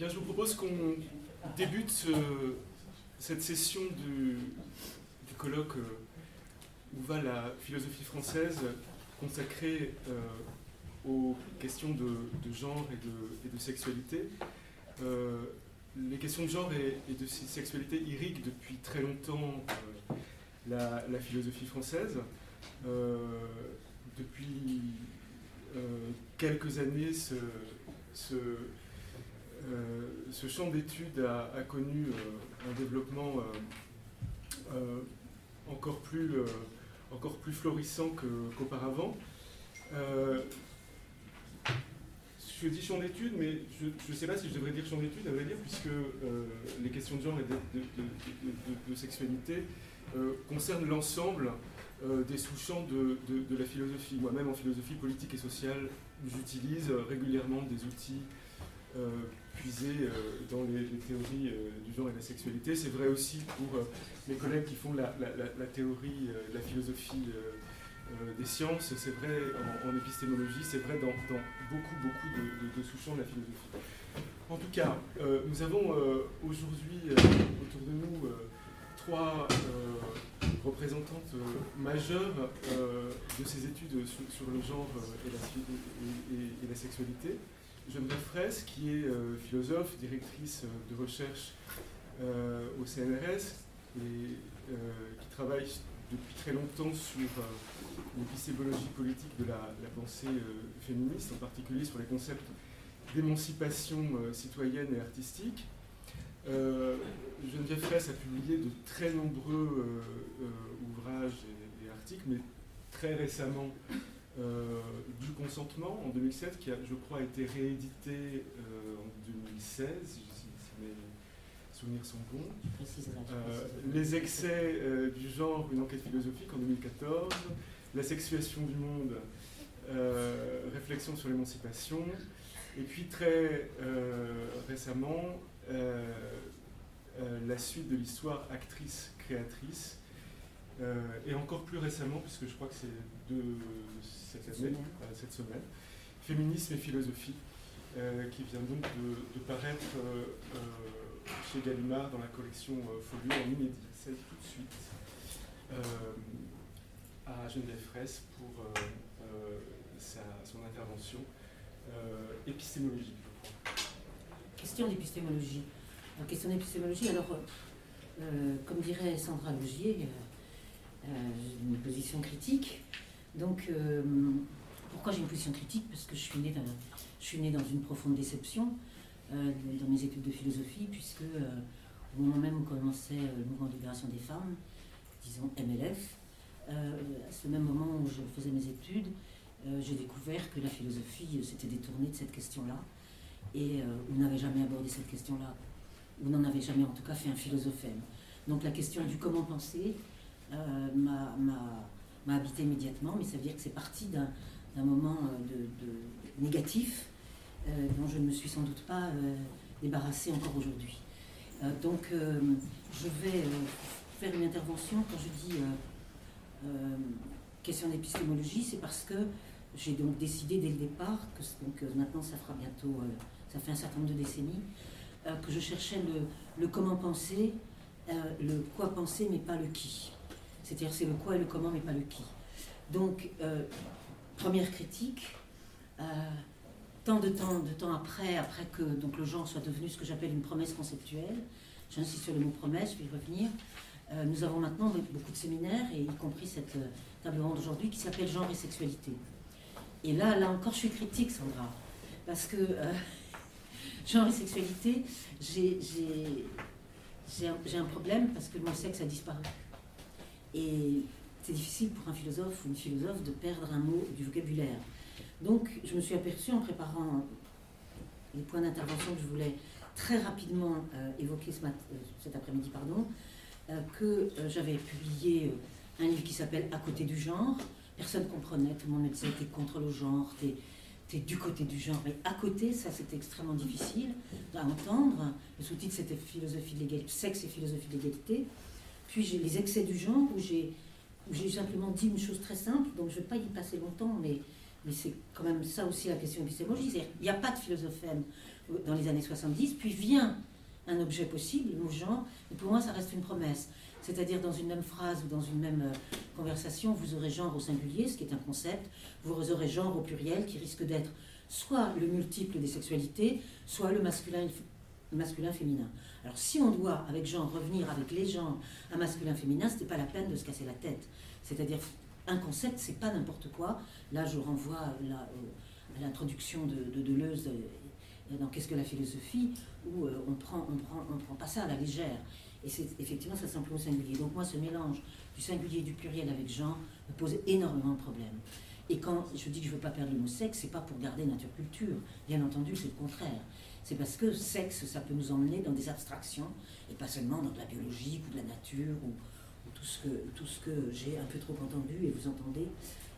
Bien, je vous propose qu'on débute euh, cette session du, colloque euh, où va la philosophie française consacrée euh, aux questions de, genre et de, sexualité. les questions de genre et, de sexualité irriguent depuis très longtemps la, philosophie française. depuis quelques années, ce, ce champ d'études a, connu euh, un développement euh, encore, plus, encore plus florissant qu'auparavant. je dis champ d'études, mais je ne sais pas si je devrais dire champ d'études, à vrai dire, puisque les questions de genre et de, sexualité concernent l'ensemble des sous-champs de, la philosophie. Moi-même, en philosophie politique et sociale, j'utilise régulièrement des outils puiser euh, dans les, théories euh, du genre et de la sexualité. C'est vrai aussi pour euh, mes collègues qui font la, théorie, la philosophie des sciences, c'est vrai en, épistémologie, c'est vrai dans, beaucoup, beaucoup de, sous-champs de la philosophie. En tout cas, nous avons aujourd'hui autour de nous trois représentantes majeures de ces études sur, le genre et la sexualité. Geneviève Fraisse, qui est euh, philosophe, directrice euh, de recherche euh, au CNRS et qui travaille depuis très longtemps sur l'épistémologie politique de la, pensée féministe, en particulier sur les concepts d'émancipation citoyenne et artistique. Geneviève Fraisse a publié de très nombreux ouvrages et, articles, mais très récemment du consentement en 2007, qui a, je crois, été réédité euh, en 2016, si, mes souvenirs sont bons. Euh, les excès du genre, une enquête philosophique en 2014, la sexuation du monde, réflexion sur l'émancipation, et puis très récemment, la suite de l'histoire actrice-créatrice, et encore plus récemment, puisque je crois que c'est de cette année, euh, cette semaine, Féminisme et philosophie, euh, qui vient donc de, paraître euh, chez Gallimard dans la collection Folio en inédit. Celle tout de suite à Geneviève Fraisse pour son intervention épistémologique. Question d'épistémologie. question d'épistémologie, alors, comme dirait Sandra Logier, une position critique. Donc, euh, pourquoi j'ai une position critique? Parce que je suis née, je suis née dans une profonde déception euh, dans mes études de philosophie, puisque euh, au moment même où commençait le mouvement de libération des femmes, disons MLF, à ce même moment où je faisais mes études, j'ai découvert que la philosophie s'était détournée de cette question-là, et on n'avait jamais abordé cette question-là, ou n'en avait jamais en tout cas fait un philosophème. Donc la question du comment penser m'a m'a habité immédiatement, mais ça veut dire que c'est parti d'un moment euh, de, négatif euh, dont je ne me suis sans doute pas euh, débarrassée encore aujourd'hui. donc je vais faire une intervention quand je dis question d'épistémologie, c'est parce que j'ai donc décidé dès le départ, que donc, maintenant ça fera bientôt, ça fait un certain nombre de décennies, que je cherchais le comment penser, le quoi penser mais pas le qui. C'est-à-dire c'est le quoi et le comment, mais pas le qui. Donc, euh, première critique, euh, tant de temps, de temps après, après que donc, le genre soit devenu ce que j'appelle une promesse conceptuelle, j'insiste sur le mot promesse, je vais y revenir, euh, nous avons maintenant beaucoup de séminaires, et y compris cette table ronde aujourd'hui, qui s'appelle Genre et sexualité. Et là, là encore, je suis critique, Sandra, parce que genre et sexualité, j'ai un, un problème parce que mon sexe a disparu. Et c'est difficile pour un philosophe ou une philosophe de perdre un mot du vocabulaire. Donc, je me suis aperçue en préparant les points d'intervention que je voulais très rapidement euh, évoquer ce euh, cet après-midi, pardon, euh, que j'avais publié un livre qui s'appelle À côté du genre. Personne ne comprenait, tout le monde me disait contre le genre, t'es es du côté du genre. Mais à côté, ça c'était extrêmement difficile à entendre. Le sous-titre c'était philosophie de l'égalité, sexe et philosophie de l'égalité. Puis j'ai les excès du genre, où j'ai, simplement dit une chose très simple, donc je ne vais pas y passer longtemps, mais c'est quand même ça aussi la question épistémologique. Il n'y a pas de philosophème dans les années 70, puis vient un objet possible, le genre, et pour moi ça reste une promesse. C'est-à-dire dans une même phrase ou dans une même euh, conversation, vous aurez genre au singulier, ce qui est un concept, vous aurez genre au pluriel, qui risque d'être soit le multiple des sexualités, soit le masculin féminin. Alors si on doit, avec genre, revenir avec les genres à masculin-féminin, ce n'est pas la peine de se casser la tête. C'est-à-dire, un concept, c'est pas n'importe quoi. Là, je renvoie à l'introduction de, Deleuze euh, dans Qu'est-ce que la philosophie, où euh, on prend, on, prend, on prend pas ça à la légère. Et c'est effectivement, ça s'emploie au singulier. Donc moi, ce mélange du singulier et du pluriel avec genre me pose énormément de problèmes. Et quand je dis que je ne veux pas perdre le mot sexe, c'est pas pour garder nature-culture. Bien entendu, c'est le contraire. C'est parce que sexe, ça peut nous emmener dans des abstractions, et pas seulement dans de la biologie ou de la nature, ou, tout ce que, que j'ai un peu trop entendu, et vous entendez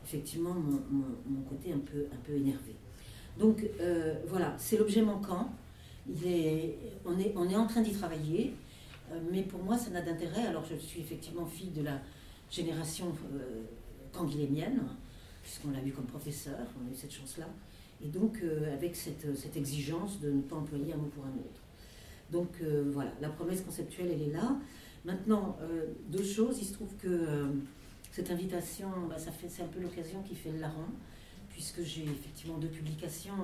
effectivement mon, côté un peu, un peu énervé. Donc euh, voilà, c'est l'objet manquant. On, est, on est en train d'y travailler. Euh, mais pour moi, ça n'a d'intérêt. Alors, je suis effectivement fille de la génération euh, puisqu'on l'a vu comme professeur, on a eu cette chance-là. Et donc, euh, avec cette, cette, exigence de ne pas employer un mot pour un autre. Donc, voilà, la promesse conceptuelle, elle est là. Maintenant, deux choses. Il se trouve que cette invitation, bah, ça fait, c'est un peu l'occasion qui fait le larron, puisque j'ai effectivement deux publications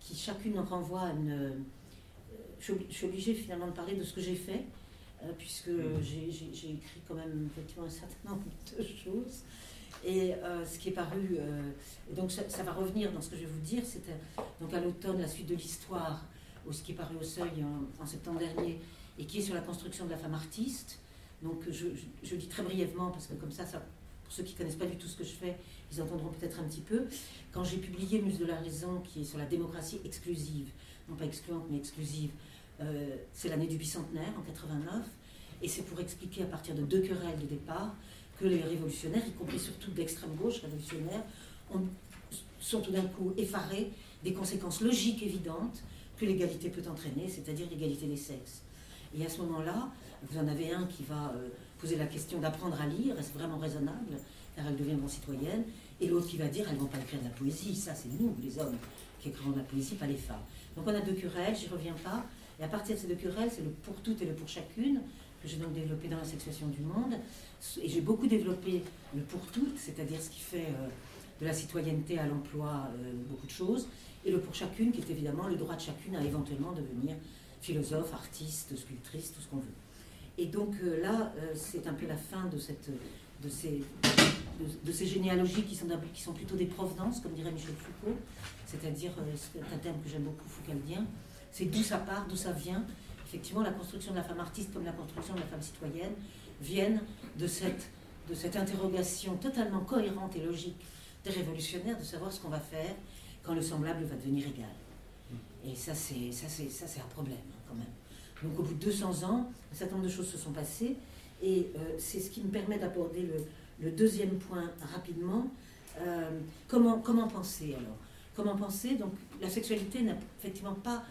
qui chacune renvoie à une. je suis obligée finalement de parler de ce que j'ai fait, euh, puisque mm. j'ai écrit quand même effectivement un certain nombre de choses. Et euh, ce qui est paru, euh, donc ça, va revenir dans ce que je vais vous dire, c'était donc à l'automne la suite de l'histoire, ou ce qui est paru au seuil en, septembre dernier, et qui est sur la construction de la femme artiste. Donc je, je, dis très brièvement, parce que comme ça, ça pour ceux qui ne connaissent pas du tout ce que je fais, ils entendront peut-être un petit peu. Quand j'ai publié Muse de la raison, qui est sur la démocratie exclusive, non pas excluante mais exclusive, euh, c'est l'année du bicentenaire, en 89, et c'est pour expliquer à partir de deux querelles de départ que les révolutionnaires, y compris surtout d'extrême gauche révolutionnaire, sont tout d'un coup effarés des conséquences logiques évidentes que l'égalité peut entraîner, c'est-à-dire l'égalité des sexes. Et à ce moment-là, vous en avez un qui va euh, poser la question d'apprendre à lire, est-ce vraiment raisonnable, car elle devient bon citoyenne, et l'autre qui va dire, elles ne vont pas écrire de la poésie, ça c'est nous, les hommes, qui écrivons de la poésie, pas les femmes. Donc on a deux querelles, j'y reviens pas, et à partir de ces deux querelles, c'est le pour toutes et le pour chacune, que j'ai donc développé dans la sexuation du monde. Et j'ai beaucoup développé le pour toutes, c'est-à-dire ce qui fait euh, de la citoyenneté à l'emploi euh, beaucoup de choses. Et le pour chacune, qui est évidemment le droit de chacune à éventuellement devenir philosophe, artiste, sculptrice, tout ce qu'on veut. Et donc euh, là, c'est un peu la fin de, cette, de, ces, de, ces généalogies qui sont, qui sont plutôt des provenances, comme dirait Michel Foucault, c'est-à-dire, c'est un terme que j'aime beaucoup, foucaldien, c'est d'où ça part, d'où ça vient. Effectivement, la construction de la femme artiste comme la construction de la femme citoyenne viennent de cette, de cette interrogation totalement cohérente et logique des révolutionnaires de savoir ce qu'on va faire quand le semblable va devenir égal. Et ça, c'est, ça, c'est, un problème, hein, quand même. Donc, au bout de 200 ans, un certain nombre de choses se sont passées. Et euh, c'est ce qui me permet d'aborder le, le deuxième point rapidement. Euh, comment, comment penser alors? Comment penser? Donc, la sexualité n'a effectivement pas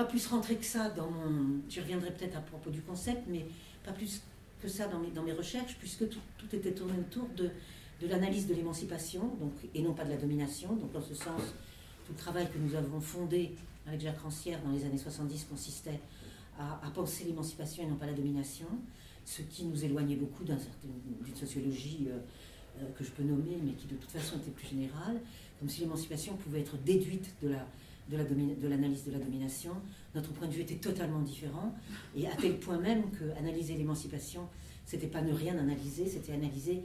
pas plus rentré que ça dans mon. Je reviendrai peut-être à propos du concept, mais pas plus que ça dans mes, dans mes recherches, puisque tout, était tourné autour de, de l'analyse de l'émancipation, donc, et non pas de la domination. Donc, dans ce sens, tout le travail que nous avons fondé avec Jacques Rancière dans les années 70 consistait à, à penser l'émancipation et non pas la domination, ce qui nous éloignait beaucoup d'une sociologie euh, euh, que je peux nommer, mais qui de toute façon était plus générale, comme si l'émancipation pouvait être déduite de la de l'analyse de, la domination, notre point de vue était totalement différent, et à tel point même que analyser l'émancipation, c'était pas ne rien analyser, c'était analyser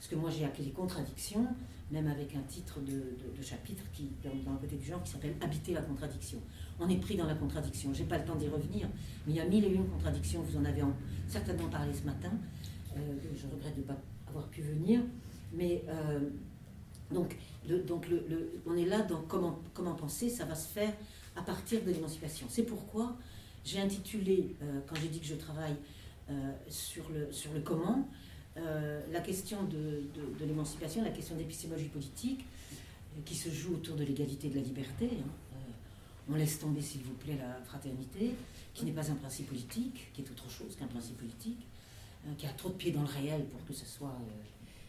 ce que moi j'ai appelé les contradictions, même avec un titre de, chapitre qui, dans, le côté du genre qui s'appelle Habiter la contradiction. On est pris dans la contradiction. J'ai pas le temps d'y revenir, mais il y a mille et une contradictions. Vous en avez certainement parlé ce matin. Euh, je regrette de ne pas avoir pu venir, mais euh, donc on est là dans comment, penser, ça va se faire à partir de l'émancipation. C'est pourquoi j'ai intitulé, euh, quand j'ai dit que je travaille euh, sur, le, comment, euh, la question de, l'émancipation, la question d'épistémologie politique, qui se joue autour de l'égalité et de la liberté. Hein. on laisse tomber, s'il vous plaît, la fraternité, qui n'est pas un principe politique, qui est autre chose qu'un principe politique, qui a trop de pieds dans le réel pour que ce soit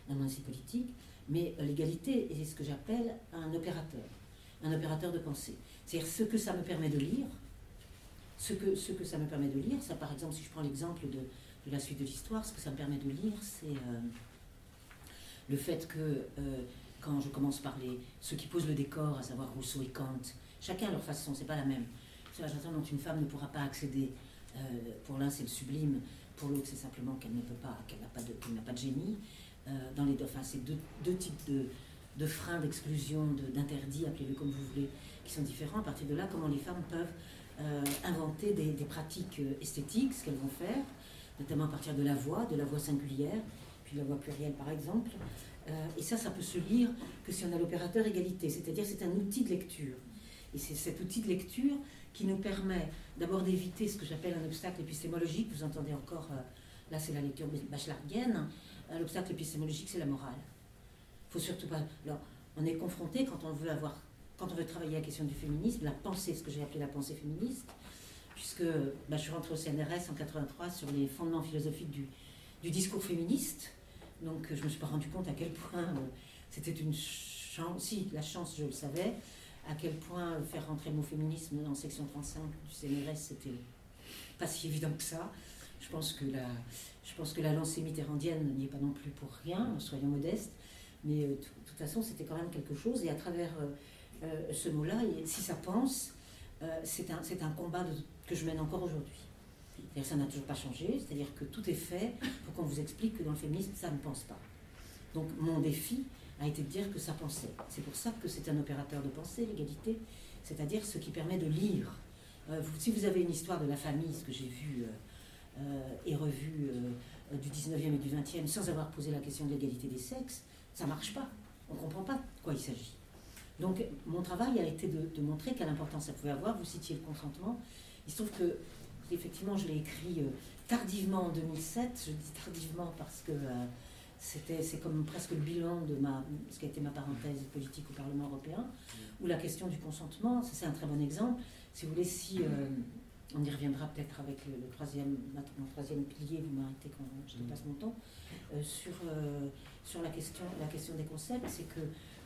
un ainsi politique, mais l'égalité est ce que j'appelle un opérateur, un opérateur de pensée. C'est-à-dire ce que ça me permet de lire, ce que, ce que ça me permet de lire, ça par exemple, si je prends l'exemple de, la suite de l'histoire, ce que ça me permet de lire, c'est euh, le fait que euh, quand je commence par les, ceux qui posent le décor, à savoir Rousseau et Kant, chacun à leur façon, c'est pas la même. C'est la façon dont une femme ne pourra pas accéder. Euh, pour l'un, c'est le sublime, pour l'autre, c'est simplement qu'elle ne peut pas, qu'elle n'a pas n'a pas de génie. Dans les enfin, c'est deux, deux, types de, de freins, d'exclusion, d'interdits, appelez-le comme vous voulez, qui sont différents. À partir de là, comment les femmes peuvent euh, inventer des, pratiques euh, esthétiques, ce qu'elles vont faire, notamment à partir de la voix, de la voix singulière, puis la voix plurielle par exemple. Euh, et ça, ça peut se lire que si on a l'opérateur égalité, c'est-à-dire c'est un outil de lecture. Et c'est cet outil de lecture qui nous permet d'abord d'éviter ce que j'appelle un obstacle épistémologique. Vous entendez encore, là c'est la lecture bachelardienne, l'obstacle épistémologique c'est la morale. Faut surtout pas. Alors, on est confronté quand on veut avoir quand on veut travailler la question du féminisme, la pensée, ce que j'ai appelé la pensée féministe, puisque bah, je suis rentrée au CNRS en 83 sur les fondements philosophiques du, discours féministe. Donc je ne me suis pas rendu compte à quel point euh, c'était une chance, si la chance je le savais, à quel point faire rentrer le mot féminisme en section 35 du CNRS, c'était pas si évident que ça. Je pense que la, je pense que la lancée mitterrandienne n'y est pas non plus pour rien, soyons modestes, mais euh, de toute façon c'était quand même quelque chose, et à travers... Euh, euh, ce mot-là, si ça pense, c'est un, combat que je mène encore aujourd'hui. Ça n'a toujours pas changé, c'est-à-dire que tout est fait pour qu'on vous explique que dans le féminisme, ça ne pense pas. Donc mon défi a été de dire que ça pensait. C'est pour ça que c'est un opérateur de pensée, l'égalité, c'est-à-dire ce qui permet de lire. Si vous avez une histoire de la famille, ce que j'ai vu et revu du 19e et du 20e, sans avoir posé la question de l'égalité des sexes, ça ne marche pas. On ne comprend pas de quoi il s'agit. Donc mon travail a été de, montrer quelle importance ça pouvait avoir. Vous citiez le consentement. Il se trouve que, effectivement, je l'ai écrit euh, tardivement en 2007. Je dis tardivement parce que euh, c'est comme presque le bilan de ma, ce qui a été ma parenthèse politique au Parlement européen, où la question du consentement, c'est un très bon exemple. Si vous voulez, si euh, on y reviendra peut-être avec le, troisième, mon troisième pilier, vous m'arrêtez quand je dépasse mon temps, sur, sur la, question, la question des concepts, c'est que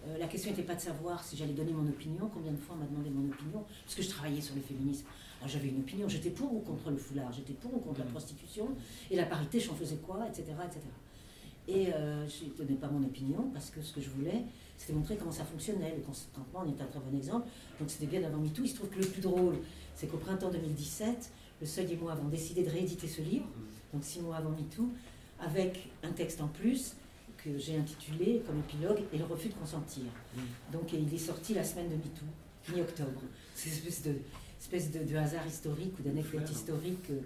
euh, la question n'était pas de savoir si j'allais donner mon opinion, combien de fois on m'a demandé mon opinion, parce que je travaillais sur le féminisme. Alors j'avais une opinion, j'étais pour ou contre le foulard, j'étais pour ou contre la mm. prostitution, et la parité, j'en faisais quoi, etc. etc. Et euh, je ne donnais pas mon opinion, parce que ce que je voulais, c'était montrer comment ça fonctionnait. Le consentement en est un très bon exemple, donc c'était bien avant MeToo. Il se trouve que le plus drôle, c'est qu'au printemps 2017, le Seuil et moi avons décidé de rééditer ce livre, donc six mois avant MeToo, avec un texte en plus, que j'ai intitulé comme épilogue Et le refus de consentir. Mm. Donc il est sorti la semaine de MeToo, mi-octobre. C'est une espèce de, espèce de, hasard historique ou d'anecdote historique. Euh,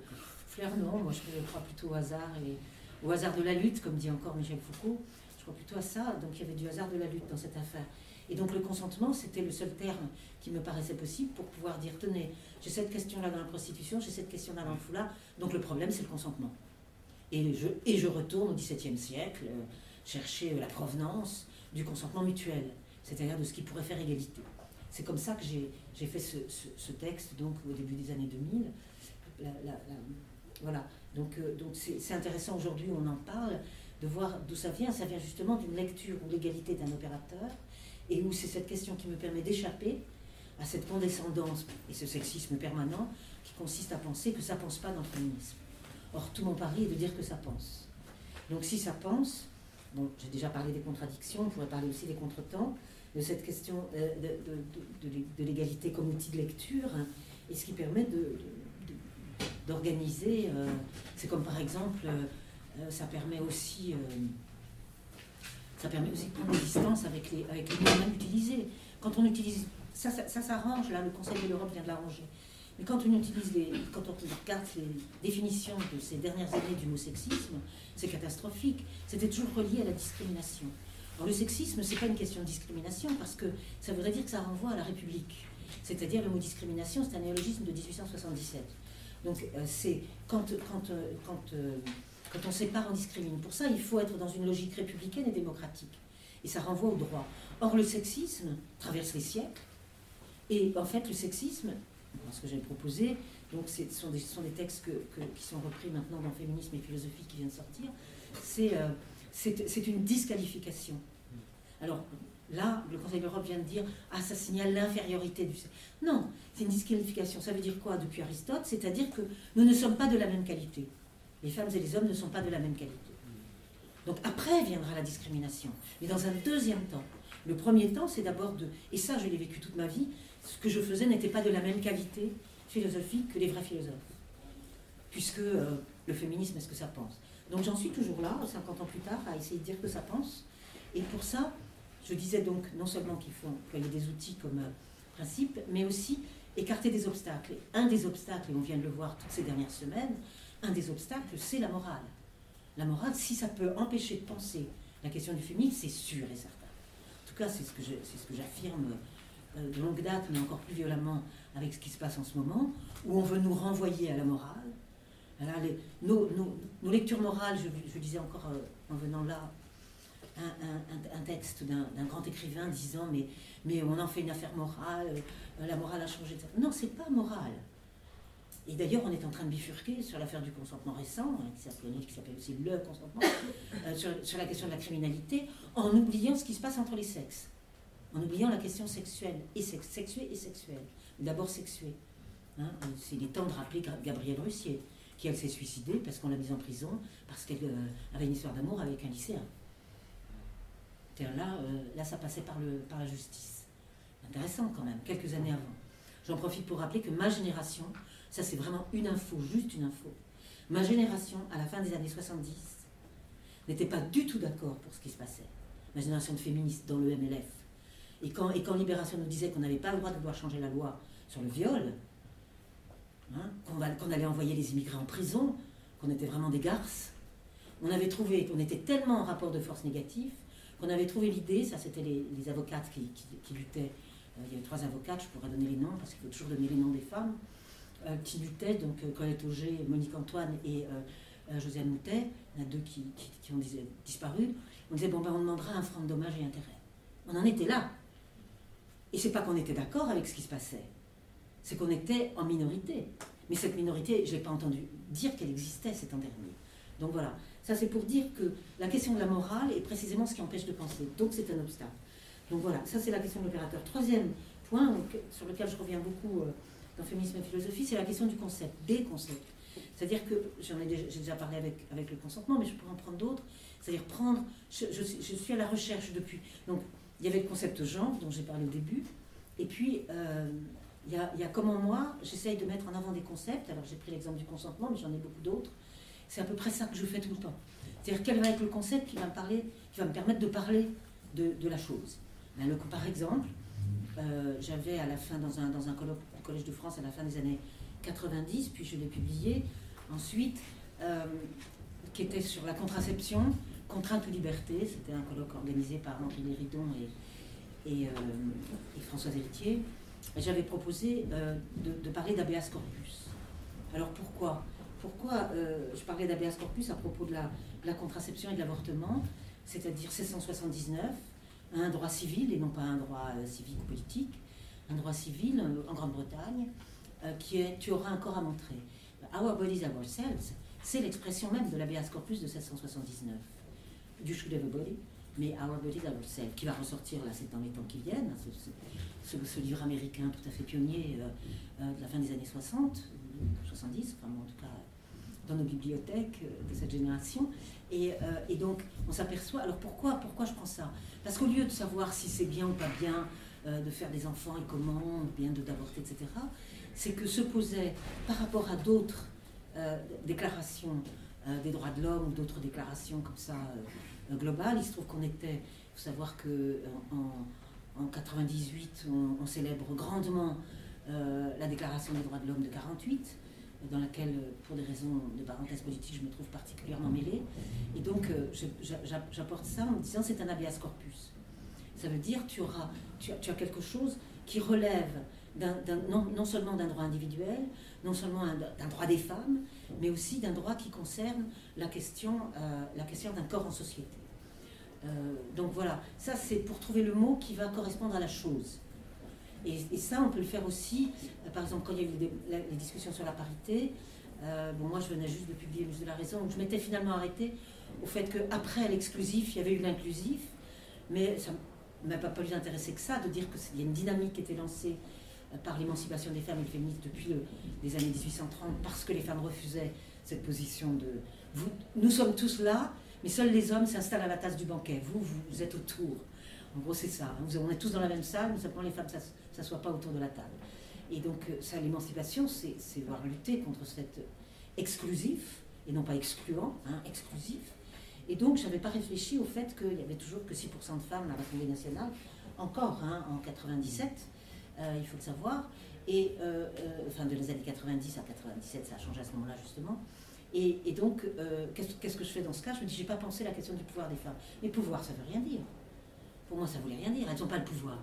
Fleur, non, moi je crois plutôt au hasard et au hasard de la lutte, comme dit encore Michel Foucault. Je crois plutôt à ça. Donc il y avait du hasard de la lutte dans cette affaire. Et donc le consentement, c'était le seul terme qui me paraissait possible pour pouvoir dire, tenez, j'ai cette question-là dans la prostitution, j'ai cette question-là dans le foulard, donc le problème c'est le consentement. Et je, et je retourne au XVIIe siècle, euh, chercher la provenance du consentement mutuel, c'est-à-dire de ce qui pourrait faire égalité. C'est comme ça que j'ai fait ce, texte donc au début des années 2000. voilà. Donc euh, c'est intéressant aujourd'hui, on en parle, de voir d'où ça vient. Ça vient justement d'une lecture ou l'égalité d'un opérateur, et où c'est cette question qui me permet d'échapper à cette condescendance et ce sexisme permanent qui consiste à penser que ça pense pas dans le féminisme. Or, tout mon pari est de dire que ça pense. Donc si ça pense, j'ai déjà parlé des contradictions, on pourrait parler aussi des contretemps, de cette question euh, de, l'égalité comme outil de lecture, hein, et ce qui permet d'organiser, euh, c'est comme par exemple, euh, ça permet aussi... ça permet aussi de prendre des distances avec les, avec les moyens utilisés. Quand on utilise, ça, ça s'arrange, là, le Conseil de l'Europe vient de l'arranger. Mais quand on utilise quand on regarde les définitions de ces dernières années du mot sexisme, c'est catastrophique. C'était toujours relié à la discrimination. Alors le sexisme, c'est pas une question de discrimination parce que ça voudrait dire que ça renvoie à la République. C'est-à-dire le mot discrimination, c'est un néologisme de 1877. Donc euh, c'est quand, quand, euh, quand, euh, quand on sépare, on discrimine. Pour ça, il faut être dans une logique républicaine et démocratique. Et ça renvoie au droit. Or, le sexisme traverse les siècles. Et en fait, le sexisme, ce que j'ai proposé. Donc, ce sont, des, textes qui sont repris maintenant dans Féminisme et philosophie qui vient de sortir. Euh, c'est une disqualification. Alors là, le Conseil de l'Europe vient de dire Ah, ça signale l'infériorité du sexe. Non, c'est une disqualification. Ça veut dire quoi depuis Aristote? C'est-à-dire que nous ne sommes pas de la même qualité. Les femmes et les hommes ne sont pas de la même qualité. Donc après viendra la discrimination. Mais dans un deuxième temps. Le premier temps, c'est d'abord de. Et ça, je l'ai vécu toute ma vie. Ce que je faisais n'était pas de la même qualité philosophique que les vrais philosophes. Puisque euh, le féminisme, est-ce que ça pense? Donc j'en suis toujours là, 50 ans plus tard, à essayer de dire que ça pense. Et pour ça, je disais donc non seulement qu'il faut employer des outils comme euh, principe, mais aussi écarter des obstacles. Et un des obstacles, et on vient de le voir toutes ces dernières semaines, un des obstacles, c'est la morale. La morale, si ça peut empêcher de penser la question du féminisme, c'est sûr et certain. Tout cas, c'est ce que j'affirme euh, de longue date, mais encore plus violemment avec ce qui se passe en ce moment, où on veut nous renvoyer à la morale. nos, lectures morales, je, disais encore euh, en venant là, un, texte d'un grand écrivain disant mais, on en fait une affaire morale, euh, la morale a changé. Non, c'est pas moral. Et d'ailleurs, on est en train de bifurquer sur l'affaire du consentement récent, hein, qui s'appelle aussi le consentement, sur, sur, la question de la criminalité, en oubliant ce qui se passe entre les sexes en oubliant la question sexuelle, et sexuée et sexuelle. D'abord sexuée. Hein, c'est les temps de rappeler Gabrielle Russier, qui elle s'est suicidée parce qu'on l'a mise en prison, parce qu'elle euh, avait une histoire d'amour avec un lycéen. Là, euh, là, ça passait par, le, par la justice. Intéressant quand même, quelques années avant. J'en profite pour rappeler que ma génération, ça c'est vraiment une info, juste une info. Ma génération, à la fin des années 70, n'était pas du tout d'accord pour ce qui se passait. Ma génération de féministes dans le MLF, et quand, et quand Libération nous disait qu'on n'avait pas le droit de vouloir changer la loi sur le viol, hein, qu'on allait envoyer les immigrés en prison, qu'on était vraiment des garces, on avait trouvé qu'on était tellement en rapport de force négatif qu'on avait trouvé l'idée, ça c'était les, avocates qui, luttaient, euh, il y avait trois avocates, je pourrais donner les noms parce qu'il faut toujours donner les noms des femmes, euh, qui donc euh, Colette Auger, Monique Antoine et Josiane Moutet, il y en a deux qui, ont disparu, on disait bon ben on demandera un franc de dommages et intérêts. On en était là. Et c'est pas qu'on était d'accord avec ce qui se passait, c'est qu'on était en minorité. Mais cette minorité, je n'ai pas entendu dire qu'elle existait, c'est un dernier. Donc voilà, ça c'est pour dire que la question de la morale est précisément ce qui empêche de penser. Donc c'est un obstacle. Donc voilà, ça c'est la question de l'opérateur. Troisième point sur lequel je reviens beaucoup euh, dans Féminisme et Philosophie, c'est la question du concept, des concepts. C'est-à-dire que, j'en ai déjà, j'ai déjà parlé avec, avec le consentement, mais je pourrais en prendre d'autres. C'est-à-dire prendre, je, suis à la recherche depuis. Donc il y avait le concept genre dont j'ai parlé au début. Et puis, euh, il, y a, y comment moi, j'essaye de mettre en avant des concepts. Alors, j'ai pris l'exemple du consentement, mais j'en ai beaucoup d'autres. C'est à peu près ça que je fais tout le temps. C'est-à-dire, quel va être le concept qui va me, parler, qui va me permettre de parler de, la chose? Ben, Par exemple, euh, j'avais à la fin, dans un, dans un colloque Collège de France, à la fin des années 90, puis je l'ai publié ensuite, euh, qui était sur la contraception Contrainte ou liberté, c'était un colloque organisé par Henri Léridon et, et, euh, et Françoise Héritier. J'avais proposé euh, de, parler d'habeas corpus. Alors pourquoi? Pourquoi je parlais d'habeas corpus à propos de la, la contraception et de l'avortement, c'est-à-dire 1679, un droit civil et non pas un droit civique ou politique, un droit civil en Grande-Bretagne, qui est Tu auras un corps à montrer. Our bodies, ourselves, c'est l'expression même de l'habeas corpus de 1779 du Should Body, mais Our Body Ourselves, qui va ressortir là, c'est dans les temps qui viennent, ce, livre américain tout à fait pionnier euh, euh, de la fin des années 60, 70, enfin en tout cas dans nos bibliothèques euh, de cette génération. Et, et donc on s'aperçoit, alors pourquoi, pourquoi je prends ça? Parce qu'au lieu de savoir si c'est bien ou pas bien de faire des enfants et comment, bien de d'avorter, etc., c'est que se posait par rapport à d'autres déclarations des droits de l'homme, d'autres déclarations comme ça euh, globales. Il se trouve qu'on était, il faut savoir que euh, en, en 98, on, célèbre grandement euh, la Déclaration des droits de l'homme de 48, dans laquelle, pour des raisons de parenthèse politique, je me trouve particulièrement mêlée. Et donc, j'apporte ça en me disant c'est un habeas corpus. Ça veut dire tu auras, tu as, quelque chose qui relève non, non, seulement d'un droit individuel, non seulement d'un droit des femmes, mais aussi d'un droit qui concerne la question, euh, question d'un corps en société. Euh, donc voilà, ça c'est pour trouver le mot qui va correspondre à la chose. Et, ça, on peut le faire aussi, euh, par exemple, quand il y a eu les discussions sur la parité, bon, moi je venais juste de publier le de la raison, donc je m'étais finalement arrêtée au fait qu'après l'exclusif, il y avait eu l'inclusif, mais ça m'a pas plus intéressé que ça de dire qu'il y a une dynamique qui était lancée euh, par l'émancipation des femmes et le féminisme depuis les années 1830 parce que les femmes refusaient cette position de nous sommes tous là, mais seuls les hommes s'installent à la tasse du banquet. Vous, vous, êtes autour. En gros, c'est ça. Hein. On est tous dans la même salle, mais simplement les femmes ne s'assoient pas autour de la table. Et donc, euh, ça, l'émancipation, c'est voir lutter contre cet exclusif, et non pas excluant, hein, exclusif. Et donc, je n'avais pas réfléchi au fait qu'il n'y avait toujours que 6% de femmes à l'Assemblée nationale, encore hein, en 97, euh, il faut le savoir. Et, euh, enfin, de les années 90 à 97, ça a changé à ce moment-là, justement. Et, donc, qu'est-ce que je fais dans ce cas? Je me dis, j'ai pas pensé à la question du pouvoir des femmes. Mais pouvoir, ça ne veut rien dire. Pour moi, ça voulait rien dire. Elles n'ont pas le pouvoir.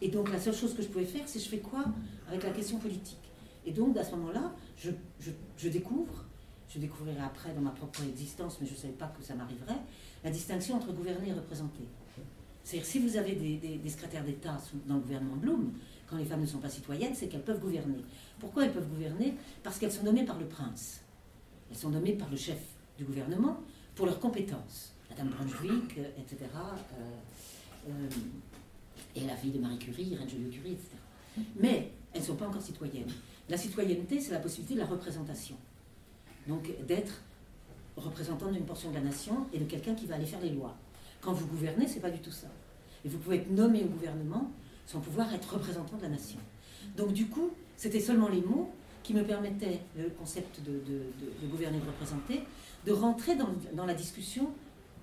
Et donc la seule chose que je pouvais faire, c'est je fais quoi avec la question politique? Et donc à ce moment-là, je, découvre, je découvrirai après dans ma propre existence, mais je ne savais pas que ça m'arriverait, la distinction entre gouverner et représenter. C'est-à-dire si vous avez des, secrétaires d'État dans le gouvernement Blum, quand les femmes ne sont pas citoyennes, c'est qu'elles peuvent gouverner. Pourquoi elles peuvent gouverner? Parce qu'elles sont nommées par le prince. Elles sont nommées par le chef du gouvernement pour leurs compétences. Madame Brunswick, etc. Euh, euh, et la fille de Marie Curie, Irène Joliot-Curie, etc. Mais elles ne sont pas encore citoyennes. La citoyenneté, c'est la possibilité de la représentation. Donc d'être représentant d'une portion de la nation et de quelqu'un qui va aller faire les lois. Quand vous gouvernez, c'est pas du tout ça. Et vous pouvez être nommé au gouvernement sans pouvoir être représentant de la nation. Donc du coup, c'était seulement les mots qui me permettaient, le concept de, de, gouverner, de représenter, de rentrer dans, dans la discussion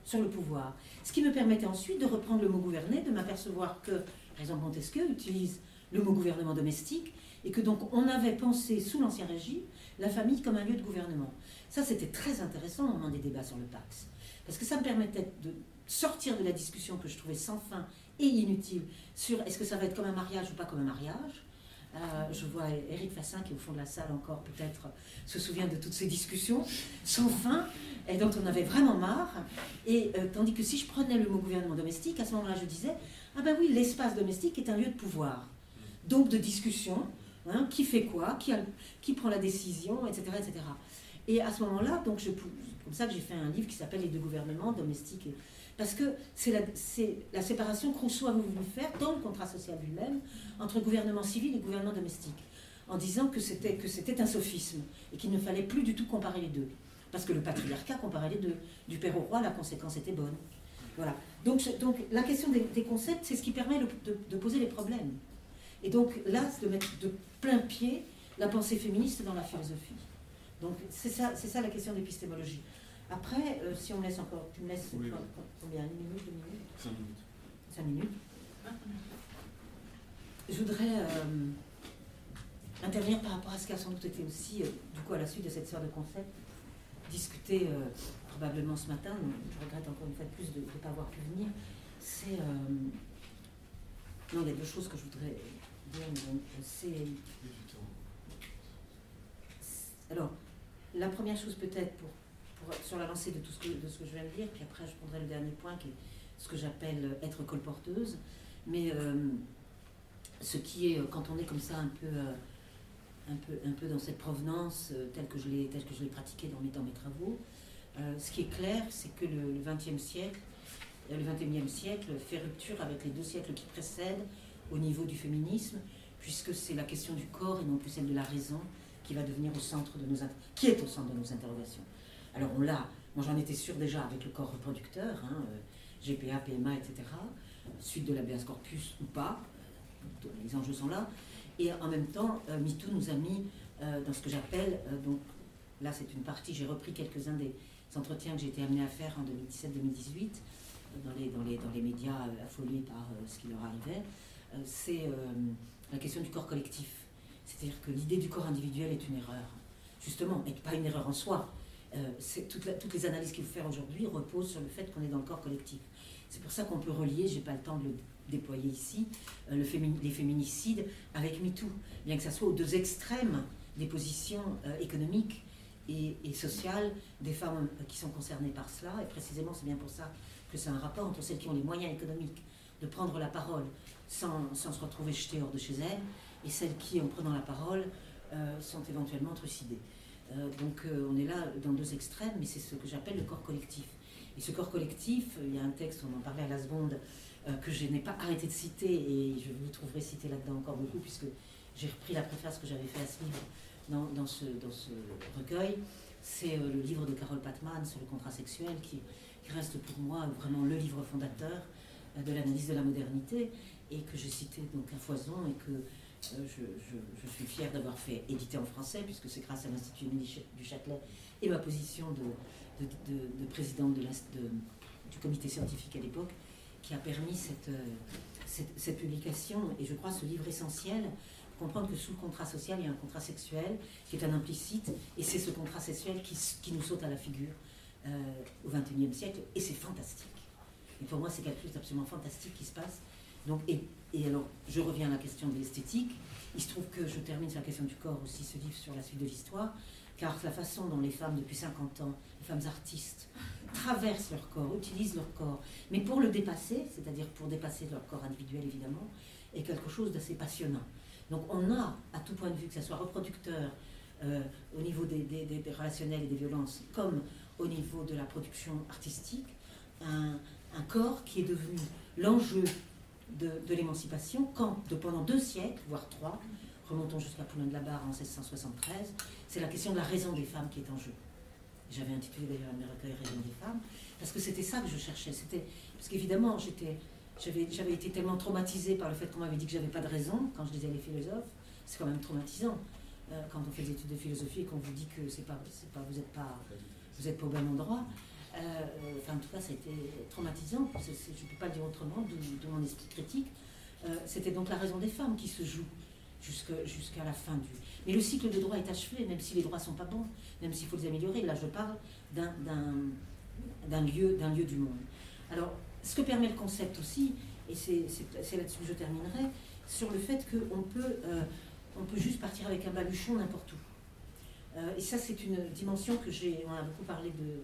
sur le pouvoir. Ce qui me permettait ensuite de reprendre le mot gouverner, de m'apercevoir que, par exemple, Montesquieu utilise le mot gouvernement domestique, et que donc on avait pensé sous l'Ancien Régime la famille comme un lieu de gouvernement. Ça, c'était très intéressant au moment des débats sur le Pax, parce que ça me permettait de sortir de la discussion que je trouvais sans fin et inutile sur est-ce que ça va être comme un mariage ou pas comme un mariage, euh, je vois Eric Fassin qui est au fond de la salle encore peut-être se souvient de toutes ces discussions sans fin et dont on avait vraiment marre. Et euh, tandis que si je prenais le mot gouvernement domestique, à ce moment-là je disais ah ben oui l'espace domestique est un lieu de pouvoir, donc de discussion, hein, qui fait quoi, qui, prend la décision, etc., etc. Et à ce moment-là, donc je, comme ça que j'ai fait un livre qui s'appelle Les deux gouvernements domestiques et parce que c'est la, séparation que Rousseau a voulu faire dans le contrat social lui-même entre gouvernement civil et gouvernement domestique, en disant que c'était, que c'était un sophisme et qu'il ne fallait plus du tout comparer les deux. Parce que le patriarcat comparait les deux. Du père au roi, la conséquence était bonne. Voilà. Donc, donc la question des, concepts, c'est ce qui permet de, poser les problèmes. Et donc là, de mettre de plein pied la pensée féministe dans la philosophie. Donc c'est ça, c'est ça la question d'épistémologie. Après, euh, si on me laisse encore, tu me laisses combien Une minute, deux minutes? Cinq minutes. Cinq minutes. Je voudrais euh, intervenir par rapport à ce qui a sans doute été aussi, euh, du coup, à la suite de cette série de concept, discuté probablement ce matin, je regrette encore une fois de plus de ne pas avoir pu venir. C'est. non, il y a deux choses que je voudrais C'est. Alors, la première chose peut-être pour sur la lancée de tout ce que, de ce que je viens de dire, puis après je prendrai le dernier point qui est ce que j'appelle être colporteuse. Mais euh, ce qui est, quand on est comme ça un peu, euh, un peu, un peu dans cette provenance euh, telle que je l'ai, telle que je l'ai pratiquée dans mes, dans mes travaux, ce qui est clair, c'est que le XXe siècle, le XXIe siècle fait rupture avec les deux siècles qui précèdent au niveau du féminisme, puisque c'est la question du corps et non plus celle de la raison qui va devenir au centre de nos qui est au centre de nos interrogations. Alors on l'a, moi j'en étais sûre déjà avec le corps reproducteur, hein, euh, GPA, PMA, etc., suite de l'habeas corpus ou pas, les enjeux sont là. Et en même temps, euh, MeToo nous a mis euh, dans ce que j'appelle, donc là c'est une partie, j'ai repris quelques-uns des entretiens que j'ai été amenée à faire en 2017-2018, dans les, dans, les, dans les médias affolés par ce qui leur arrivait, c'est la question du corps collectif. C'est-à-dire que l'idée du corps individuel est une erreur, justement, et pas une erreur en soi, euh, toutes les analyses qu'il faut faire aujourd'hui reposent sur le fait qu'on est dans le corps collectif. C'est pour ça qu'on peut relier, j'ai pas le temps de le déployer ici, euh, le les féminicides avec MeToo, bien que ça soit aux deux extrêmes des positions euh, économiques et, sociales des femmes qui sont concernées par cela. Et précisément, c'est bien pour ça que c'est un rapport entre celles qui ont les moyens économiques de prendre la parole sans, se retrouver jetées hors de chez elles, et celles qui, en prenant la parole, sont éventuellement trucidées. donc on est là dans deux extrêmes, mais c'est ce que j'appelle le corps collectif. Et ce corps collectif, il y a un texte, on en parlait à la seconde, que je n'ai pas arrêté de citer, et je vous trouverai cité là-dedans encore beaucoup, puisque j'ai repris la préface que j'avais fait à ce livre dans, ce, recueil. C'est le livre de Carole Patman sur le contrat sexuel qui reste pour moi vraiment le livre fondateur de l'analyse de la modernité et que j'ai cité donc à foison et que euh, je, suis fière d'avoir fait éditer en français puisque c'est grâce à l'Institut du Châtelet et ma position de, de, présidente du comité scientifique à l'époque qui a permis euh, cette, publication et je crois ce livre essentiel comprendre que sous le contrat social, il y a un contrat sexuel qui est un implicite, et c'est ce contrat sexuel qui, qui, nous saute à la figure euh, au XXIe siècle, et c'est fantastique. Et pour moi, c'est quelque chose d'absolument fantastique qui se passe. Donc, et, alors, je reviens à la question de l'esthétique. Il se trouve que je termine sur la question du corps aussi, ce livre sur la suite de l'histoire, car la façon dont les femmes, depuis 50 ans, les femmes artistes, traversent leur corps, utilisent leur corps, mais pour le dépasser, c'est-à-dire pour dépasser leur corps individuel évidemment, est quelque chose d'assez passionnant. Donc on a, à tout point de vue, que ce soit reproducteur, euh, au niveau des, des, relationnels et des violences, comme au niveau de la production artistique, un corps qui est devenu l'enjeu de, l'émancipation quand, de, pendant deux siècles, voire trois, remontons jusqu'à Poulain de la Barre en 1673, c'est la question de la raison des femmes qui est en jeu. J'avais intitulé d'ailleurs mes recueils Raison des femmes, parce que c'était ça que je cherchais. C'était, parce qu'évidemment, j'étais, j'avais, j'avais été tellement traumatisée par le fait qu'on m'avait dit que j'avais pas de raison quand je disais les philosophes. C'est quand même traumatisant euh, quand on fait des études de philosophie et qu'on vous dit que c'est pas, c'est pas, vous n'êtes pas, pas au bon endroit. Euh, enfin, en tout cas, ça a été traumatisant, je ne peux pas le dire autrement, de, mon esprit critique. Euh, c'était donc la raison des femmes qui se joue jusqu'à la fin du. Mais le cycle de droit est achevé, même si les droits ne sont pas bons, même s'il faut les améliorer. Là, je parle d'un lieu, lieu du monde. Alors, ce que permet le concept aussi, et c'est là-dessus que je terminerai, sur le fait qu'on euh, peut juste partir avec un baluchon n'importe où. et ça, c'est une dimension que j'ai. On a beaucoup parlé de,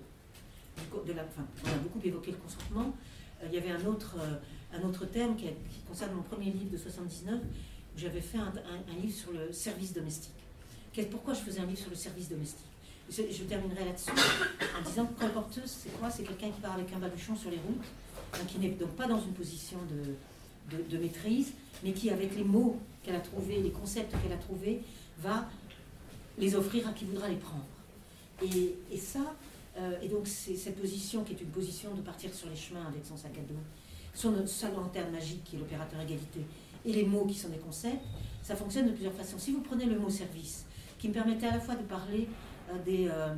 on a beaucoup évoqué le consentement. Euh, il y avait un autre, euh, un autre terme qui, concerne mon premier livre de 79, où j'avais fait un, livre sur le service domestique. Pourquoi je faisais un livre sur le service domestique? Je, terminerai là-dessus en disant que colporteuse, c'est quoi? C'est quelqu'un qui part avec un baluchon sur les routes, qui n'est donc pas dans une position de, de, maîtrise, mais qui, avec les mots qu'elle a trouvés, les concepts qu'elle a trouvés, va les offrir à qui voudra les prendre. Et ça, euh, et donc, c'est cette position qui est une position de partir sur les chemins avec son sac à dos, son, sa lanterne magique qui est l'opérateur égalité, et les mots qui sont des concepts, ça fonctionne de plusieurs façons. Si vous prenez le mot service, qui me permettait à la fois de parler euh, des, euh,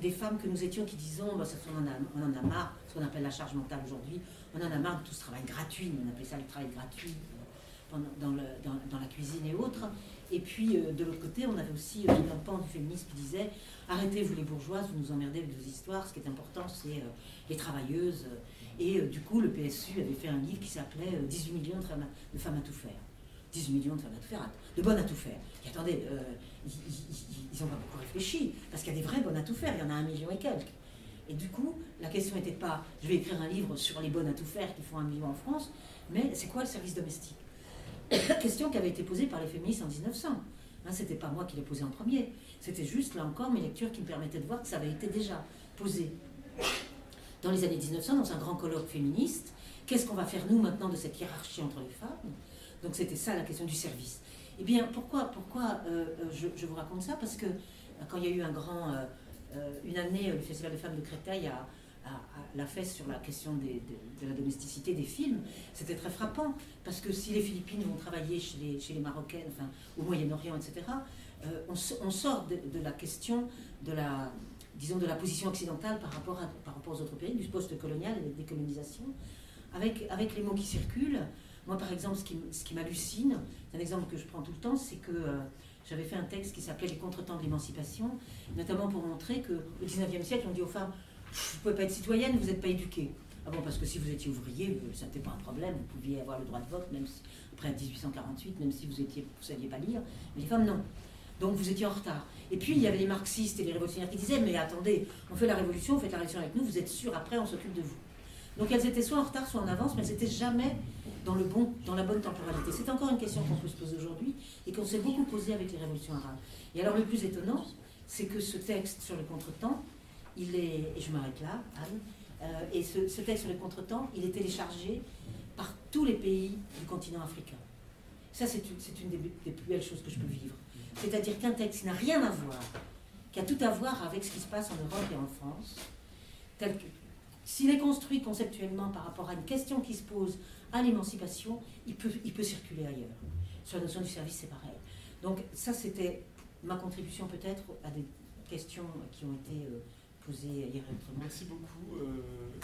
des femmes que nous étions qui disons, bah, ça, on, en a, on en a marre, ce qu'on appelle la charge mentale aujourd'hui, on en a marre de tout ce travail gratuit, on appelait ça le travail gratuit dans, la cuisine et autres. Et puis, de l'autre côté, on avait aussi un pan du féminisme qui disait arrêtez, vous les bourgeoises, vous nous emmerdez avec vos histoires, ce qui est important, c'est euh, les travailleuses. Et euh, du coup, le PSU avait fait un livre qui s'appelait 18 euh, millions de femmes, à, tout faire. 18 millions de femmes à tout faire, de bonnes à tout faire. Et attendez, ils n'ont pas beaucoup réfléchi, parce qu'il y a des vraies bonnes à tout faire, il y en a un million et quelques. Et du coup, la question n'était pas, je vais écrire un livre sur les bonnes à tout faire qui font un million en France, mais c'est quoi le service domestique? question qui avait été posée par les féministes en 1900. Hein, c'était pas moi qui l'ai posé en premier. C'était juste, là encore, mes lectures qui me permettaient de voir que ça avait été déjà posé dans les années 1900, dans un grand colloque féministe. Qu'est-ce qu'on va faire, nous, maintenant, de cette hiérarchie entre les femmes? Donc, c'était ça la question du service. Eh bien, pourquoi, pourquoi euh, euh, je, vous raconte ça? Parce que euh, quand il y a eu un grand, une année, le Festival des femmes de Créteil a, la fait sur la question de, la domesticité des films, c'était très frappant, parce que si les Philippines vont travailler chez les, Marocaines, enfin, au Moyen-Orient, etc., euh, on, sort de, la question de la, disons, de la position occidentale par rapport, à, par rapport aux autres pays, du post-colonial et des décolonisation, avec, avec les mots qui circulent. Moi, par exemple, ce qui, ce qui m'hallucine, c'est un exemple que je prends tout le temps, c'est que euh, j'avais fait un texte qui s'appelait Les contretemps de l'émancipation, notamment pour montrer qu'au XIXe siècle, on dit aux femmes, vous ne pouvez pas être citoyenne, vous n'êtes pas éduquée. Ah bon, parce que si vous étiez ouvrier, ça n'était pas un problème, vous pouviez avoir le droit de vote, même après 1848, même si vous ne vous saviez pas lire. Mais les femmes, non. Donc vous étiez en retard. Et puis il y avait les marxistes et les révolutionnaires qui disaient Mais attendez, on fait la révolution, vous faites la révolution avec nous, vous êtes sûr, après on s'occupe de vous. Donc elles étaient soit en retard, soit en avance, mais elles n'étaient jamais dans, le bon, dans la bonne temporalité. C'est encore une question qu'on peut se poser aujourd'hui et qu'on s'est beaucoup posé avec les révolutions arabes. Et alors le plus étonnant, c'est que ce texte sur le contretemps, il est, et je m'arrête là, Anne, euh, et ce, texte sur le contretemps, il est téléchargé par tous les pays du continent africain. Ça, c'est une, des, des, plus belles choses que je peux vivre. C'est-à-dire qu'un texte n'a rien à voir, qui a tout à voir avec ce qui se passe en Europe et en France, tel que s'il est construit conceptuellement par rapport à une question qui se pose à l'émancipation, il peut, il peut circuler ailleurs. Sur la notion du service, c'est pareil. Donc ça, c'était ma contribution peut-être à des questions qui ont été euh, Merci beaucoup, euh,